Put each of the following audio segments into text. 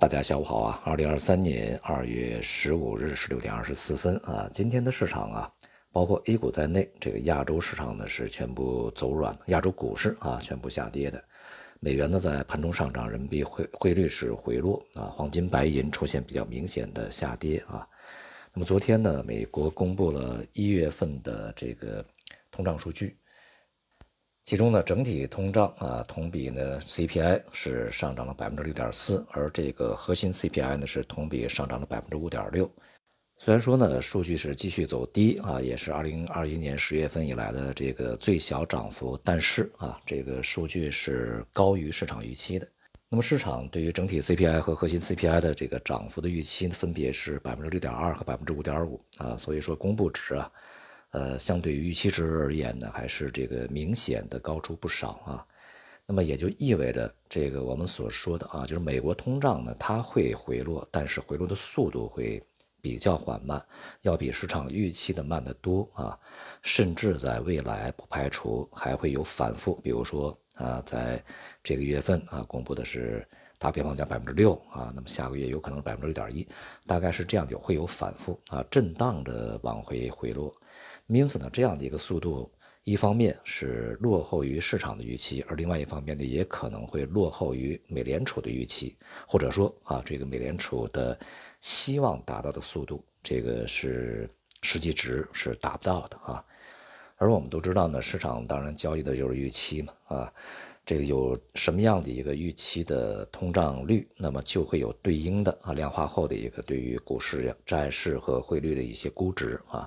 大家下午好啊！二零二三年二月十五日十六点二十四分啊，今天的市场啊，包括 A 股在内，这个亚洲市场呢是全部走软，亚洲股市啊全部下跌的。美元呢在盘中上涨，人民币汇汇率是回落啊，黄金、白银出现比较明显的下跌啊。那么昨天呢，美国公布了一月份的这个通胀数据。其中呢，整体通胀啊，同比呢 CPI 是上涨了百分之六点四，而这个核心 CPI 呢是同比上涨了百分之五点六。虽然说呢，数据是继续走低啊，也是二零二一年十月份以来的这个最小涨幅，但是啊，这个数据是高于市场预期的。那么市场对于整体 CPI 和核心 CPI 的这个涨幅的预期分别是百分之六点二和百分之五点五啊，所以说公布值啊。呃，相对于预期值而言呢，还是这个明显的高出不少啊。那么也就意味着，这个我们所说的啊，就是美国通胀呢，它会回落，但是回落的速度会比较缓慢，要比市场预期的慢得多啊。甚至在未来不排除还会有反复，比如说啊，在这个月份啊，公布的是大平房价百分之六啊，那么下个月有可能百分之六点一，大概是这样，就会有反复啊，震荡的往回回落。因此呢，这样的一个速度，一方面是落后于市场的预期，而另外一方面呢，也可能会落后于美联储的预期，或者说啊，这个美联储的希望达到的速度，这个是实际值是达不到的啊。而我们都知道呢，市场当然交易的就是预期嘛啊，这个有什么样的一个预期的通胀率，那么就会有对应的啊量化后的一个对于股市、债市和汇率的一些估值啊。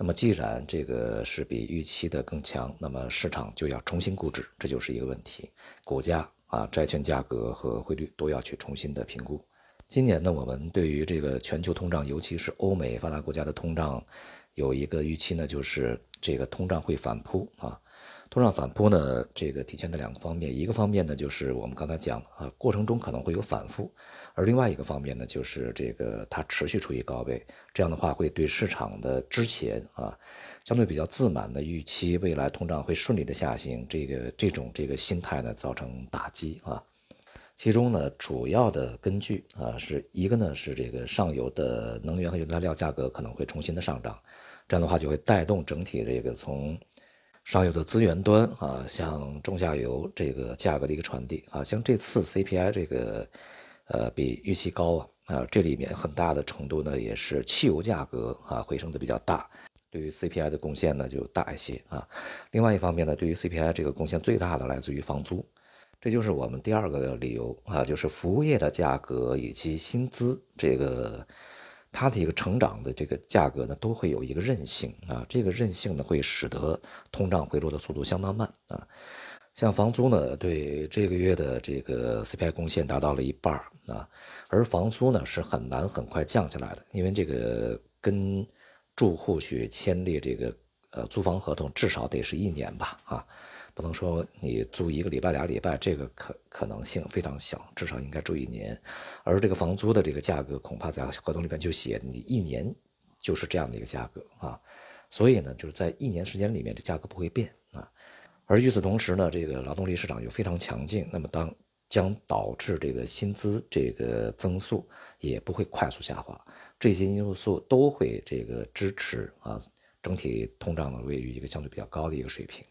那么，既然这个是比预期的更强，那么市场就要重新估值，这就是一个问题。股价啊、债券价格和汇率都要去重新的评估。今年呢，我们对于这个全球通胀，尤其是欧美发达国家的通胀，有一个预期呢，就是这个通胀会反扑啊。通胀反扑呢，这个体现在两个方面，一个方面呢就是我们刚才讲啊，过程中可能会有反复，而另外一个方面呢就是这个它持续处于高位，这样的话会对市场的之前啊相对比较自满的预期未来通胀会顺利的下行，这个这种这个心态呢造成打击啊。其中呢主要的根据啊是一个呢是这个上游的能源和原材料价格可能会重新的上涨，这样的话就会带动整体这个从上游的资源端啊，向中下游这个价格的一个传递啊，像这次 CPI 这个，呃，比预期高啊啊，这里面很大的程度呢，也是汽油价格啊回升的比较大，对于 CPI 的贡献呢就大一些啊。另外一方面呢，对于 CPI 这个贡献最大的来自于房租，这就是我们第二个理由啊，就是服务业的价格以及薪资这个。它的一个成长的这个价格呢，都会有一个韧性啊，这个韧性呢，会使得通胀回落的速度相当慢啊。像房租呢，对这个月的这个 CPI 贡献达到了一半啊，而房租呢是很难很快降下来的，因为这个跟住户去签立这个呃租房合同，至少得是一年吧啊。不能说你租一个礼拜俩礼拜，这个可可能性非常小，至少应该住一年。而这个房租的这个价格，恐怕在合同里边就写你一年就是这样的一个价格啊。所以呢，就是在一年时间里面，这价格不会变啊。而与此同时呢，这个劳动力市场又非常强劲，那么当将导致这个薪资这个增速也不会快速下滑。这些因素都会这个支持啊，整体通胀呢位于一个相对比较高的一个水平。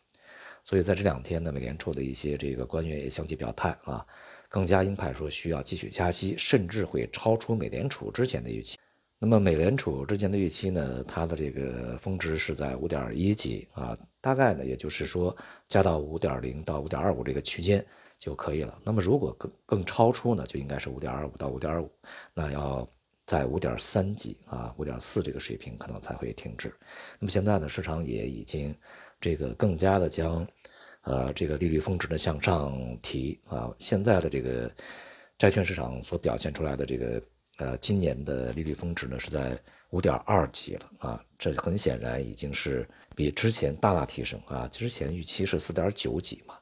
所以在这两天呢，美联储的一些这个官员也相继表态啊，更加鹰派说需要继续加息，甚至会超出美联储之前的预期。那么美联储之前的预期呢，它的这个峰值是在五点一几啊，大概呢也就是说加到五点零到五点二五这个区间就可以了。那么如果更更超出呢，就应该是五点二五到五点二五，那要在五点三几啊，五点四这个水平可能才会停止。那么现在呢，市场也已经这个更加的将。呃，这个利率峰值的向上提啊，现在的这个债券市场所表现出来的这个呃，今年的利率峰值呢是在五点二几了啊，这很显然已经是比之前大大提升啊，之前预期是四点九几嘛，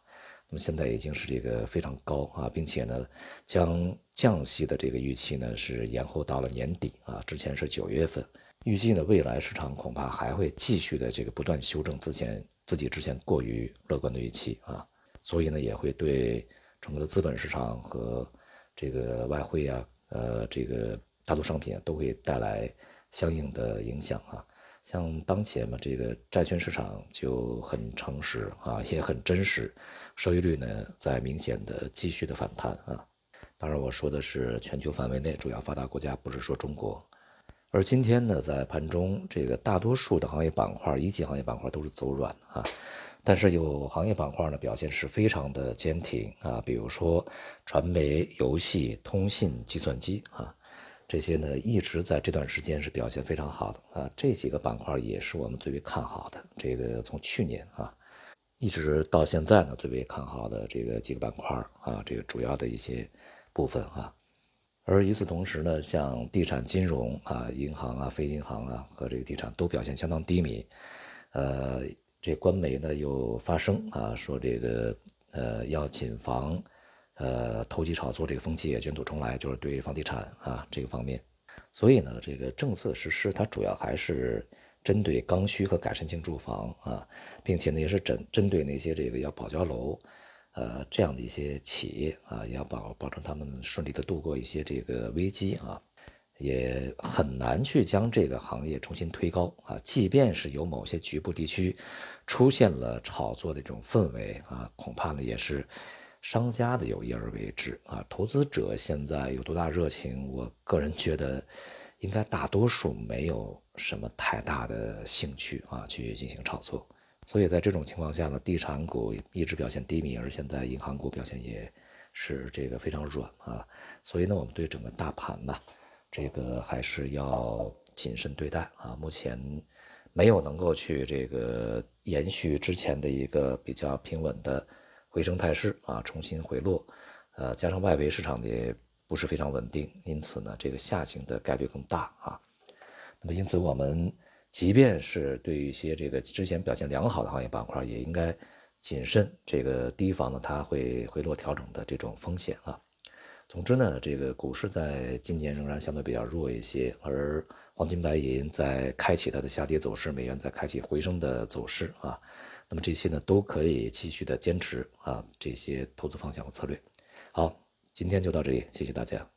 那么现在已经是这个非常高啊，并且呢，将降息的这个预期呢是延后到了年底啊，之前是九月份，预计呢未来市场恐怕还会继续的这个不断修正之前。自己之前过于乐观的预期啊，所以呢也会对整个的资本市场和这个外汇啊呃，这个大宗商品都会带来相应的影响啊。像当前嘛，这个债券市场就很诚实啊，也很真实，收益率呢在明显的继续的反弹啊。当然我说的是全球范围内主要发达国家，不是说中国。而今天呢，在盘中这个大多数的行业板块，一级行业板块都是走软啊，但是有行业板块呢表现是非常的坚挺啊，比如说传媒、游戏、通信、计算机啊。这些呢一直在这段时间是表现非常好的啊，这几个板块也是我们最为看好的。这个从去年啊一直到现在呢最为看好的这个几个板块啊，这个主要的一些部分啊。而与此同时呢，像地产、金融啊、银行啊、非银行啊和这个地产都表现相当低迷。呃，这官媒呢又发声啊，说这个呃要谨防。呃，投机炒作这个风气卷土重来，就是对房地产啊这个方面，所以呢，这个政策实施它主要还是针对刚需和改善性住房啊，并且呢也是针针对那些这个要保交楼，呃这样的一些企业啊，也要保保证他们顺利的度过一些这个危机啊，也很难去将这个行业重新推高啊，即便是有某些局部地区出现了炒作的这种氛围啊，恐怕呢也是。商家的有意而为之啊，投资者现在有多大热情？我个人觉得，应该大多数没有什么太大的兴趣啊，去进行炒作。所以在这种情况下呢，地产股一直表现低迷，而现在银行股表现也是这个非常软啊。所以呢，我们对整个大盘呢，这个还是要谨慎对待啊。目前没有能够去这个延续之前的一个比较平稳的。回升态势啊，重新回落，呃，加上外围市场也不是非常稳定，因此呢，这个下行的概率更大啊。那么，因此我们即便是对于一些这个之前表现良好的行业板块，也应该谨慎这个提防呢它会回落调整的这种风险啊。总之呢，这个股市在今年仍然相对比较弱一些，而黄金白银在开启它的下跌走势，美元在开启回升的走势啊。那么这些呢，都可以继续的坚持啊，这些投资方向和策略。好，今天就到这里，谢谢大家。